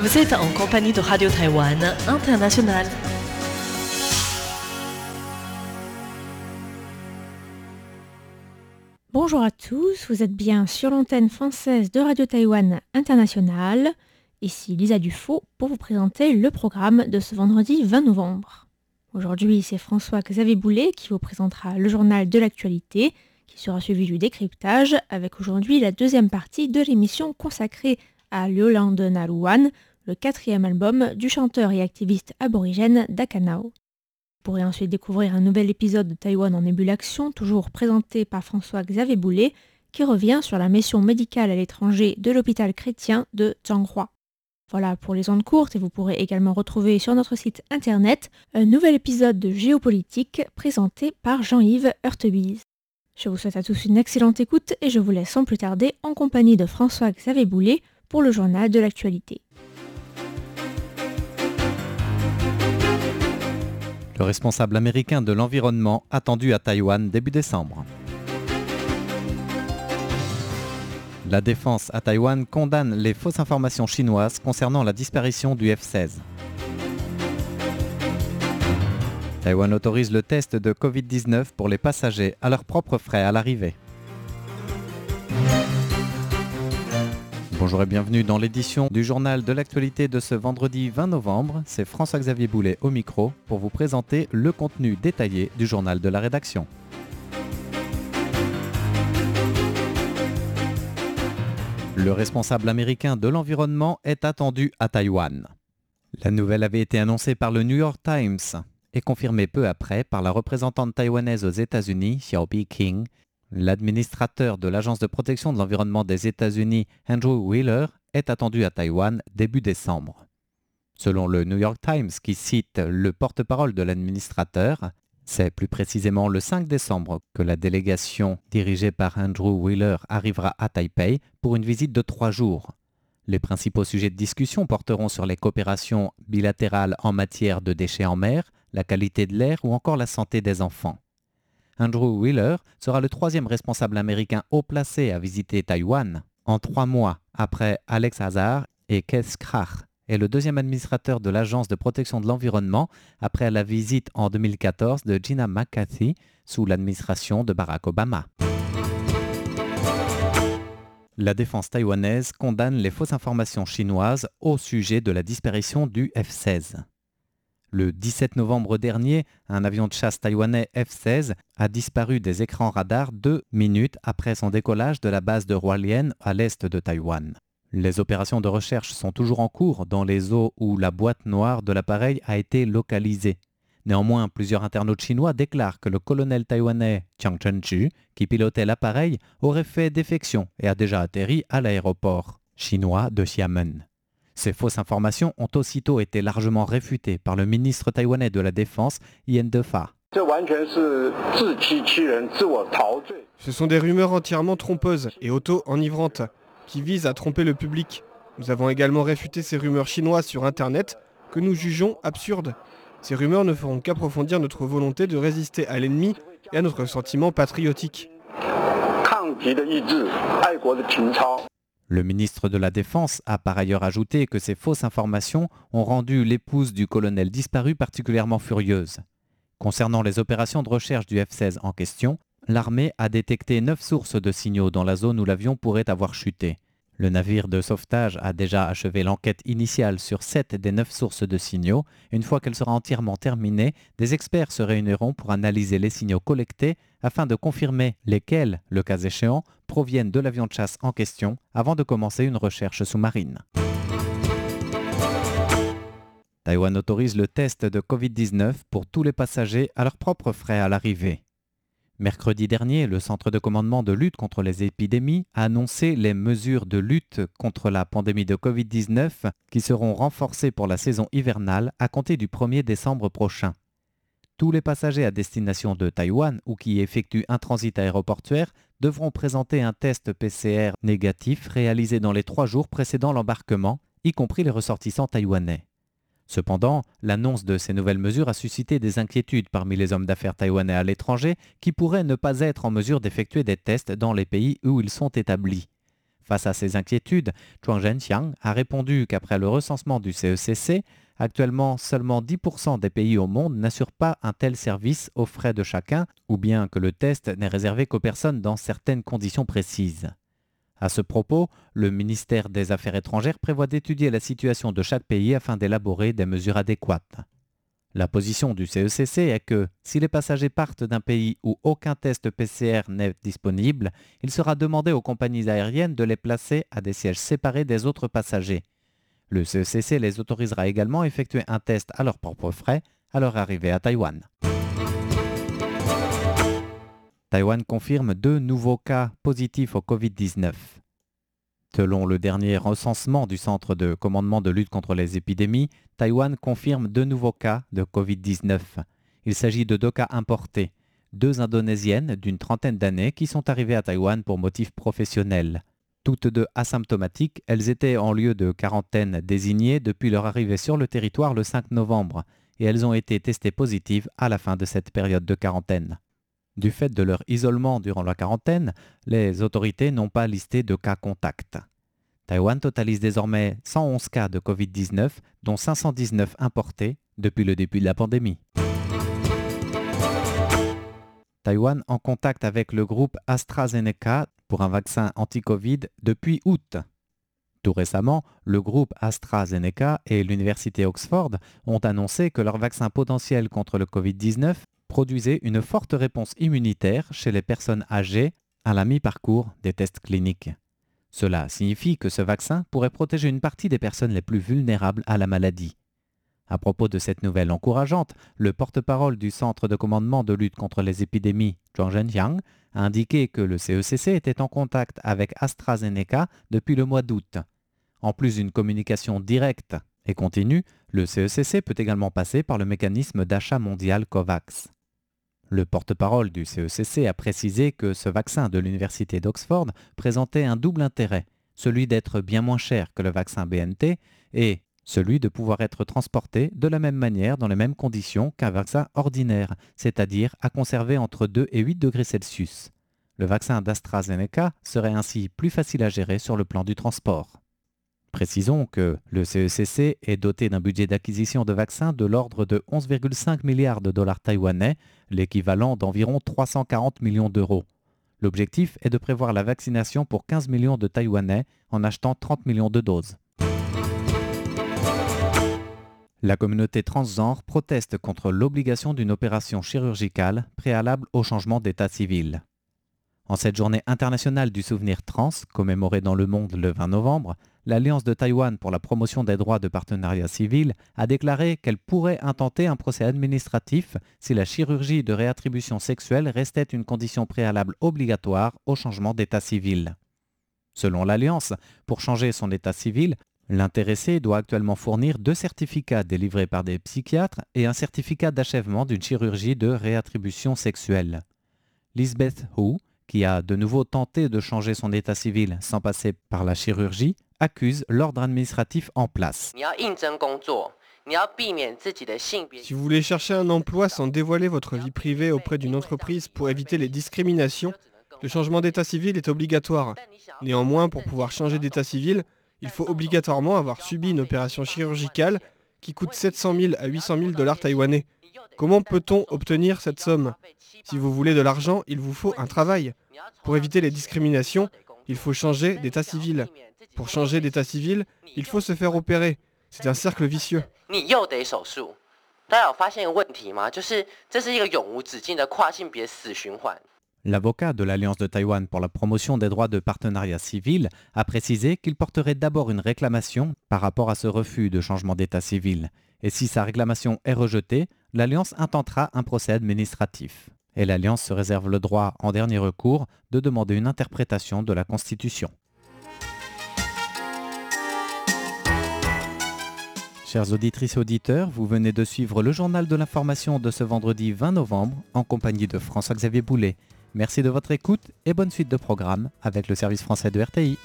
Vous êtes en compagnie de Radio Taïwan International. Bonjour à tous, vous êtes bien sur l'antenne française de Radio Taïwan International. Ici Lisa Dufaux pour vous présenter le programme de ce vendredi 20 novembre. Aujourd'hui, c'est François-Xavier Boulet qui vous présentera le journal de l'actualité, qui sera suivi du décryptage, avec aujourd'hui la deuxième partie de l'émission consacrée à Yolande Naruan, le quatrième album du chanteur et activiste aborigène Dakanao. Vous pourrez ensuite découvrir un nouvel épisode de Taïwan en ébullition, toujours présenté par François-Xavier Boulet, qui revient sur la mission médicale à l'étranger de l'hôpital chrétien de Zhanghua. Voilà pour les ondes courtes et vous pourrez également retrouver sur notre site internet un nouvel épisode de Géopolitique présenté par Jean-Yves Heurtebise. Je vous souhaite à tous une excellente écoute et je vous laisse sans plus tarder en compagnie de François-Xavier Boulet pour le journal de l'actualité. Le responsable américain de l'environnement attendu à Taïwan début décembre. La défense à Taïwan condamne les fausses informations chinoises concernant la disparition du F-16. Taïwan autorise le test de Covid-19 pour les passagers à leurs propres frais à l'arrivée. Bonjour et bienvenue dans l'édition du journal de l'actualité de ce vendredi 20 novembre. C'est François-Xavier Boulet au micro pour vous présenter le contenu détaillé du journal de la rédaction. Le responsable américain de l'environnement est attendu à Taïwan. La nouvelle avait été annoncée par le New York Times et confirmée peu après par la représentante taïwanaise aux États-Unis, Xiaobi King. L'administrateur de l'Agence de protection de l'environnement des États-Unis, Andrew Wheeler, est attendu à Taïwan début décembre. Selon le New York Times, qui cite le porte-parole de l'administrateur, c'est plus précisément le 5 décembre que la délégation dirigée par Andrew Wheeler arrivera à Taipei pour une visite de trois jours. Les principaux sujets de discussion porteront sur les coopérations bilatérales en matière de déchets en mer, la qualité de l'air ou encore la santé des enfants. Andrew Wheeler sera le troisième responsable américain haut placé à visiter Taïwan en trois mois après Alex Hazard et Keith Krach, est le deuxième administrateur de l'Agence de protection de l'environnement après la visite en 2014 de Gina McCarthy sous l'administration de Barack Obama. La défense taïwanaise condamne les fausses informations chinoises au sujet de la disparition du F-16. Le 17 novembre dernier, un avion de chasse taïwanais F-16 a disparu des écrans radars deux minutes après son décollage de la base de Hualien à l'est de Taïwan. Les opérations de recherche sont toujours en cours dans les eaux où la boîte noire de l'appareil a été localisée. Néanmoins, plusieurs internautes chinois déclarent que le colonel taïwanais Chiang Chen-chu, qui pilotait l'appareil, aurait fait défection et a déjà atterri à l'aéroport chinois de Xiamen. Ces fausses informations ont aussitôt été largement réfutées par le ministre taïwanais de la Défense, Yen Defa. Ce sont des rumeurs entièrement trompeuses et auto-enivrantes qui vise à tromper le public. Nous avons également réfuté ces rumeurs chinoises sur Internet que nous jugeons absurdes. Ces rumeurs ne feront qu'approfondir notre volonté de résister à l'ennemi et à notre sentiment patriotique. Le ministre de la Défense a par ailleurs ajouté que ces fausses informations ont rendu l'épouse du colonel disparu particulièrement furieuse. Concernant les opérations de recherche du F-16 en question, l'armée a détecté neuf sources de signaux dans la zone où l'avion pourrait avoir chuté. Le navire de sauvetage a déjà achevé l'enquête initiale sur sept des neuf sources de signaux. Une fois qu'elle sera entièrement terminée, des experts se réuniront pour analyser les signaux collectés afin de confirmer lesquels, le cas échéant, proviennent de l'avion de chasse en question avant de commencer une recherche sous-marine. Taïwan autorise le test de Covid-19 pour tous les passagers à leurs propres frais à l'arrivée. Mercredi dernier, le Centre de commandement de lutte contre les épidémies a annoncé les mesures de lutte contre la pandémie de Covid-19 qui seront renforcées pour la saison hivernale à compter du 1er décembre prochain. Tous les passagers à destination de Taïwan ou qui effectuent un transit aéroportuaire devront présenter un test PCR négatif réalisé dans les trois jours précédant l'embarquement, y compris les ressortissants taïwanais. Cependant, l'annonce de ces nouvelles mesures a suscité des inquiétudes parmi les hommes d'affaires taïwanais à l'étranger qui pourraient ne pas être en mesure d'effectuer des tests dans les pays où ils sont établis. Face à ces inquiétudes, Chuang Zhenxiang a répondu qu'après le recensement du CECC, e actuellement seulement 10% des pays au monde n'assurent pas un tel service aux frais de chacun, ou bien que le test n'est réservé qu'aux personnes dans certaines conditions précises. À ce propos, le ministère des Affaires étrangères prévoit d'étudier la situation de chaque pays afin d'élaborer des mesures adéquates. La position du CECC e est que si les passagers partent d'un pays où aucun test PCR n'est disponible, il sera demandé aux compagnies aériennes de les placer à des sièges séparés des autres passagers. Le CECC e les autorisera également à effectuer un test à leurs propres frais à leur arrivée à Taïwan. Taïwan confirme deux nouveaux cas positifs au Covid-19. Selon le dernier recensement du Centre de commandement de lutte contre les épidémies, Taïwan confirme deux nouveaux cas de Covid-19. Il s'agit de deux cas importés, deux Indonésiennes d'une trentaine d'années qui sont arrivées à Taïwan pour motifs professionnels. Toutes deux asymptomatiques, elles étaient en lieu de quarantaine désignées depuis leur arrivée sur le territoire le 5 novembre et elles ont été testées positives à la fin de cette période de quarantaine. Du fait de leur isolement durant la quarantaine, les autorités n'ont pas listé de cas contacts. Taïwan totalise désormais 111 cas de Covid-19, dont 519 importés depuis le début de la pandémie. Taïwan en contact avec le groupe AstraZeneca pour un vaccin anti-Covid depuis août. Tout récemment, le groupe AstraZeneca et l'université Oxford ont annoncé que leur vaccin potentiel contre le Covid-19 produisait une forte réponse immunitaire chez les personnes âgées à la mi-parcours des tests cliniques. Cela signifie que ce vaccin pourrait protéger une partie des personnes les plus vulnérables à la maladie. À propos de cette nouvelle encourageante, le porte-parole du Centre de commandement de lutte contre les épidémies, Zhuang Zhenjiang, a indiqué que le CECC e était en contact avec AstraZeneca depuis le mois d'août. En plus d'une communication directe et continue, le CECC e peut également passer par le mécanisme d'achat mondial COVAX. Le porte-parole du CECC a précisé que ce vaccin de l'Université d'Oxford présentait un double intérêt, celui d'être bien moins cher que le vaccin BNT et celui de pouvoir être transporté de la même manière dans les mêmes conditions qu'un vaccin ordinaire, c'est-à-dire à conserver entre 2 et 8 degrés Celsius. Le vaccin d'AstraZeneca serait ainsi plus facile à gérer sur le plan du transport. Précisons que le CECC e est doté d'un budget d'acquisition de vaccins de l'ordre de 11,5 milliards de dollars taïwanais, l'équivalent d'environ 340 millions d'euros. L'objectif est de prévoir la vaccination pour 15 millions de Taïwanais en achetant 30 millions de doses. La communauté transgenre proteste contre l'obligation d'une opération chirurgicale préalable au changement d'état civil. En cette journée internationale du souvenir trans, commémorée dans le monde le 20 novembre, l'Alliance de Taïwan pour la promotion des droits de partenariat civil a déclaré qu'elle pourrait intenter un procès administratif si la chirurgie de réattribution sexuelle restait une condition préalable obligatoire au changement d'état civil. Selon l'Alliance, pour changer son état civil, l'intéressé doit actuellement fournir deux certificats délivrés par des psychiatres et un certificat d'achèvement d'une chirurgie de réattribution sexuelle. Lisbeth Hu, qui a de nouveau tenté de changer son état civil sans passer par la chirurgie, accuse l'ordre administratif en place. Si vous voulez chercher un emploi sans dévoiler votre vie privée auprès d'une entreprise pour éviter les discriminations, le changement d'état civil est obligatoire. Néanmoins, pour pouvoir changer d'état civil, il faut obligatoirement avoir subi une opération chirurgicale qui coûte 700 000 à 800 000 dollars taïwanais. Comment peut-on obtenir cette somme Si vous voulez de l'argent, il vous faut un travail. Pour éviter les discriminations, il faut changer d'état civil. Pour changer d'état civil, il faut se faire opérer. C'est un cercle vicieux. L'avocat de l'Alliance de Taïwan pour la promotion des droits de partenariat civil a précisé qu'il porterait d'abord une réclamation par rapport à ce refus de changement d'état civil. Et si sa réclamation est rejetée, l'Alliance intentera un procès administratif. Et l'Alliance se réserve le droit, en dernier recours, de demander une interprétation de la Constitution. Chers auditrices et auditeurs, vous venez de suivre le journal de l'information de ce vendredi 20 novembre en compagnie de François-Xavier Boulet. Merci de votre écoute et bonne suite de programme avec le service français de RTI.